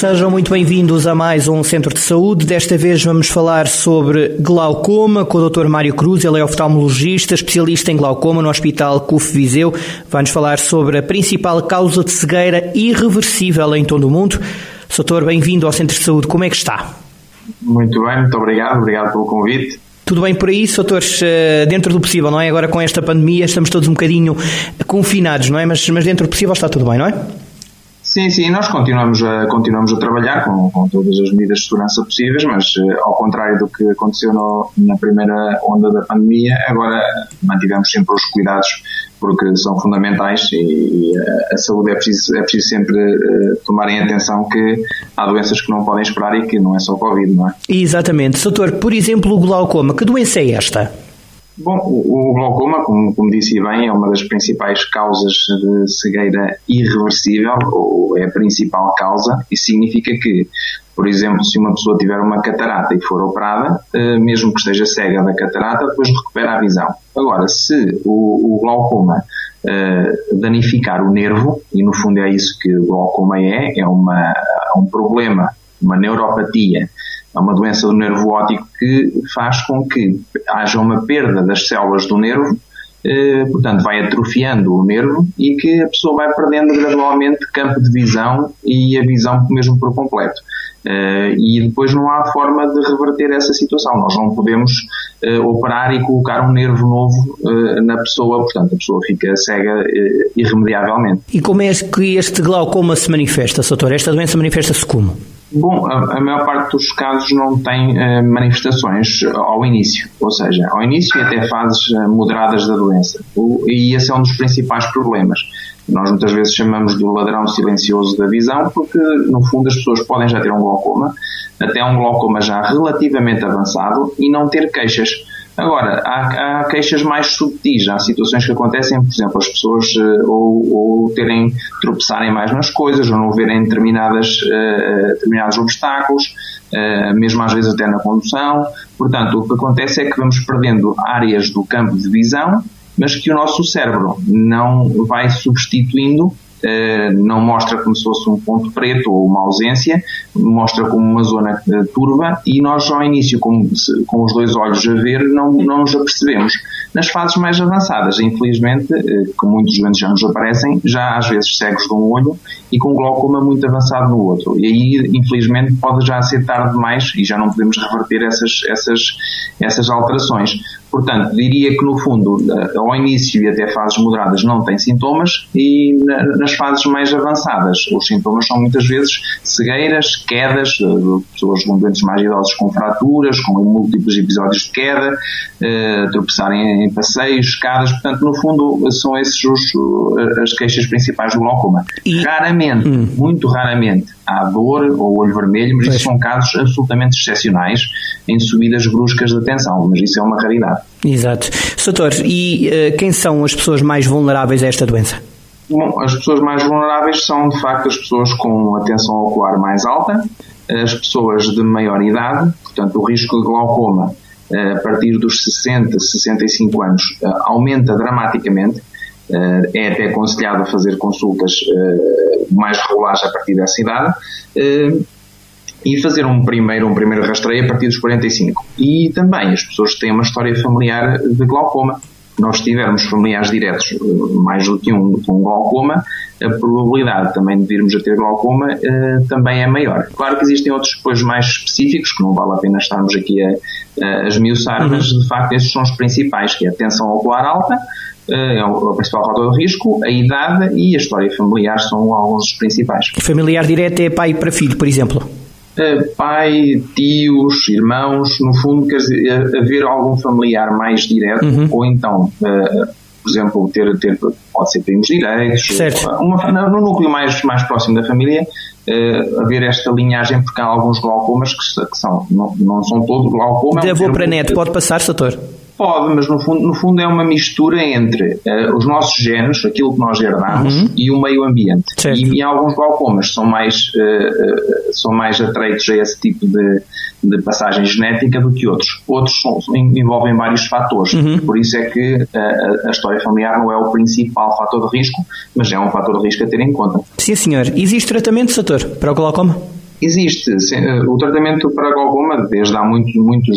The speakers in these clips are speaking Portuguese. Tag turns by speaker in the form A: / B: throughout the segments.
A: Sejam muito bem-vindos a mais um Centro de Saúde. Desta vez vamos falar sobre glaucoma com o Dr. Mário Cruz. Ele é oftalmologista, especialista em glaucoma no Hospital CUF Viseu. Vai-nos falar sobre a principal causa de cegueira irreversível em todo o mundo. Doutor, bem-vindo ao Centro de Saúde. Como é que está?
B: Muito bem, muito obrigado. Obrigado pelo convite.
A: Tudo bem por aí, doutores? Eh, dentro do possível, não é? Agora com esta pandemia estamos todos um bocadinho confinados, não é? Mas, mas dentro do possível está tudo bem, não é?
B: Sim, sim, nós continuamos a, continuamos a trabalhar com, com todas as medidas de segurança possíveis, mas uh, ao contrário do que aconteceu no, na primeira onda da pandemia, agora mantivemos sempre os cuidados porque são fundamentais e, e a saúde é preciso, é preciso sempre uh, tomarem atenção que há doenças que não podem esperar e que não é só Covid, não é?
A: Exatamente. Doutor, por exemplo, o glaucoma, que doença é esta?
B: Bom, o glaucoma, como, como disse bem, é uma das principais causas de cegueira irreversível, ou é a principal causa, e significa que, por exemplo, se uma pessoa tiver uma catarata e for operada, eh, mesmo que esteja cega da catarata, depois recupera a visão. Agora, se o, o glaucoma uh, danificar o nervo, e no fundo é isso que o glaucoma é, é uma, um problema, uma neuropatia é uma doença do nervo óptico que faz com que haja uma perda das células do nervo, eh, portanto vai atrofiando o nervo e que a pessoa vai perdendo gradualmente campo de visão e a visão mesmo por completo. Uh, e depois não há forma de reverter essa situação. Nós não podemos uh, operar e colocar um nervo novo uh, na pessoa, portanto a pessoa fica cega irremediavelmente.
A: E como é que este glaucoma se manifesta, doutor? Esta doença manifesta-se como?
B: Bom, a, a, maior parte dos casos não tem uh, manifestações ao início, ou seja, ao início e até fases uh, moderadas da doença. O, e esse é um dos principais problemas. Nós muitas vezes chamamos do ladrão silencioso da visão, porque no fundo as pessoas podem já ter um glaucoma, até um glaucoma já relativamente avançado e não ter queixas. Agora, há, há, queixas mais subtis, há situações que acontecem, por exemplo, as pessoas uh, ou, ou, terem, tropeçarem mais nas coisas, ou não verem determinadas, uh, determinados obstáculos, mesmo às vezes até na condução. Portanto, o que acontece é que vamos perdendo áreas do campo de visão, mas que o nosso cérebro não vai substituindo eh, não mostra como se fosse um ponto preto ou uma ausência, mostra como uma zona eh, turva e nós ao início, com, com os dois olhos a ver, não, não nos apercebemos. Nas fases mais avançadas, infelizmente, eh, que muitos doentes já nos aparecem, já às vezes cegos de um olho e com glaucoma muito avançado no outro. E aí, infelizmente, pode já ser tarde demais e já não podemos reverter essas, essas, essas alterações. Portanto, diria que no fundo, ao início e até fases moderadas não tem sintomas e nas fases mais avançadas os sintomas são muitas vezes cegueiras, quedas, pessoas com doentes mais idosos com fraturas, com múltiplos episódios de queda, eh, tropeçarem em passeios, escadas, portanto, no fundo são esses os, as queixas principais do glaucoma. Raramente, hum. muito raramente, há dor ou olho vermelho, mas pois. isso são casos absolutamente excepcionais em subidas bruscas de tensão, mas isso é uma raridade.
A: Exato. Doutor, e uh, quem são as pessoas mais vulneráveis a esta doença?
B: Bom, as pessoas mais vulneráveis são, de facto, as pessoas com a tensão ocular mais alta, as pessoas de maior idade, portanto, o risco de glaucoma eh, a partir dos 60, 65 anos eh, aumenta dramaticamente. É até aconselhado fazer consultas mais regulares a partir dessa idade e fazer um primeiro, um primeiro rastreio a partir dos 45. E também as pessoas que têm uma história familiar de glaucoma. Nós tivermos familiares diretos, mais do que um com glaucoma, a probabilidade também de virmos a ter glaucoma uh, também é maior. Claro que existem outros depois mais específicos, que não vale a pena estarmos aqui a, a esmiuçar, uhum. mas de facto esses são os principais, que é a tensão ocular alta, é o, principal fator de risco, a idade e a história familiar são alguns dos principais.
A: Familiar direto é pai para filho, por exemplo?
B: pai, tios, irmãos, no fundo, quer dizer, haver algum familiar mais direto, uhum. ou então, por exemplo, ter, ter, pode ser primos direitos, uma, no núcleo mais, mais próximo da família, haver esta linhagem, porque há alguns glaucomas que, que são, não, não são todos glaucomas.
A: De avô para neto, pode passar, doutor?
B: Pode, mas no fundo, no fundo é uma mistura entre uh, os nossos genes, aquilo que nós herdamos, uhum. e o meio ambiente. E, e, alguns glaucomas são mais, uh, são mais atreitos a esse tipo de, de passagem genética do que outros. Outros são, envolvem vários fatores. Uhum. Por isso é que a, a, história familiar não é o principal fator de risco, mas é um fator de risco a ter em conta.
A: Sim, senhor. Existe tratamento, doutor, para o glaucoma?
B: Existe. O tratamento para glaucoma, desde há muitos, muitos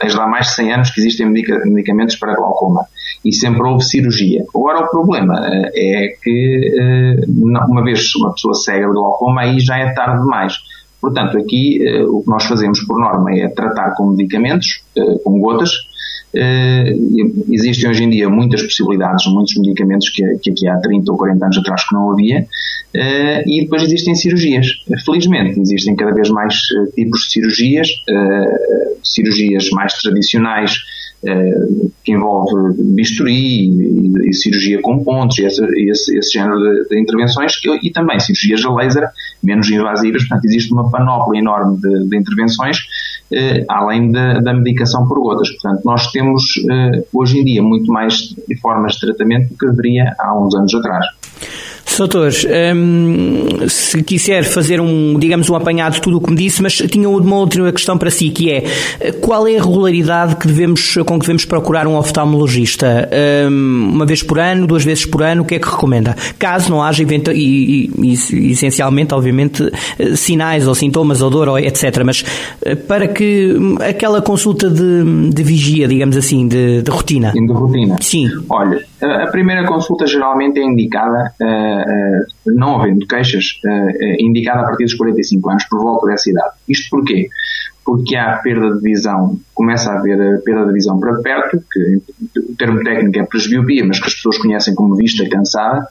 B: desde há mais de 100 anos que existem medicamentos para glaucoma e sempre houve cirurgia. Agora o problema eh, é que eh, uma vez uma pessoa cega de glaucoma aí já é tarde demais. Portanto, aqui eh, o que nós fazemos por norma é tratar com medicamentos, com gotas, existem hoje em dia muitas possibilidades, muitos medicamentos que, que aqui há 30 ou 40 anos atrás que não havia, uh, e depois existem cirurgias. Felizmente, existem cada vez mais uh, tipos de cirurgias, cirurgias mais tradicionais, que envolve bisturi e, e, cirurgia com pontos e esse, esse, esse género de, de intervenções que, e também cirurgias a laser menos invasivas, portanto existe uma panóplia enorme de, de intervenções eh, além da, da, medicação por gotas. Portanto, nós temos eh, hoje em dia muito mais formas de tratamento do que haveria há uns anos atrás.
A: Doutor, um, se quiser fazer um, digamos, um apanhado de tudo o que me disse, mas tinha uma outra questão para si, que é qual é a regularidade que devemos, com que devemos procurar um oftalmologista? Um, uma vez por ano, duas vezes por ano, o que é que recomenda? Caso não haja, e, e, e, essencialmente, obviamente, sinais ou sintomas ou dor, ou etc. Mas eh, para que aquela consulta de, de vigia, digamos assim, de, de rotina.
B: De rotina.
A: Sim.
B: Olha, a primeira consulta geralmente é indicada, uh, não havendo queixas, uh, indicada a partir dos 45 anos, por volta dessa idade. Isto porquê? Porque há perda de visão, começa a haver perda de visão para perto, que o termo técnico é presbiopia, mas que as pessoas conhecem como vista cansada,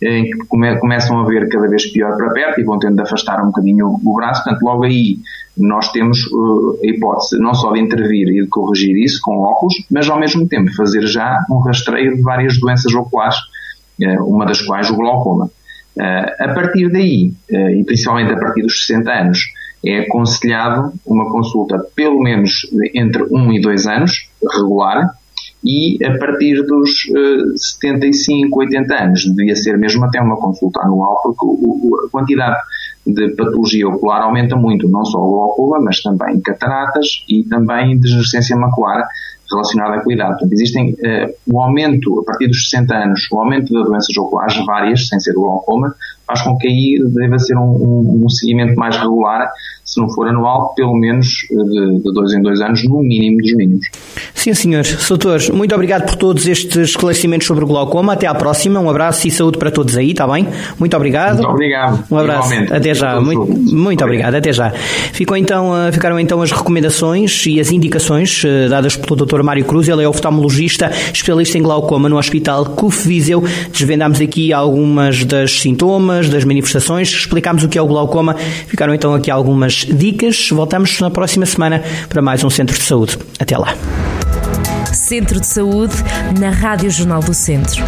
B: em que come, começam a ver cada vez pior para perto e vão tendo de afastar um bocadinho o, braço, portanto logo aí nós temos a hipótese não só de intervir e de corrigir isso com óculos, mas ao mesmo tempo fazer já um rastreio de várias doenças oculares, uma das quais o glaucoma. Uh, a partir daí, e principalmente a partir dos 60 anos, é aconselhado uma consulta pelo menos entre 1 e 2 anos, regular, e a partir dos uh, 75, 80 anos devia ser mesmo até uma consulta anual, porque a quantidade de patologia ocular aumenta muito, não só o glaucoma, mas também cataratas e também degenerescência macular relacionada a idade. Portanto, existem uh, o aumento, a partir dos 60 anos, o aumento de doenças oculares várias, sem ser o glaucoma, faz com que aí deva ser um, um, um seguimento mais regular, se não for anual, pelo menos eh, de, de dois em dois anos, no mínimo dos mínimos.
A: Sim, senhor. Doutor, muito obrigado por todos estes esclarecimentos sobre o glaucoma. Até à próxima. Um abraço e saúde para todos aí, está bem? Muito obrigado.
B: Muito obrigado.
A: Um abraço. Igualmente. Até já. Muito, muito obrigado. Até já. Ficou então, eh, ficaram então as recomendações e as indicações eh, dadas pelo Dr. Mário Cruz. Ele é oftalmologista, especialista em glaucoma no Hospital CUF Viseu. Desvendámos aqui algumas das das manifestações, explicámos o que é o glaucoma. Ficaram então aqui algumas dicas. Voltamos na próxima semana para mais um Centro de Saúde. Até lá.
C: Centro de Saúde na Rádio Jornal do Centro.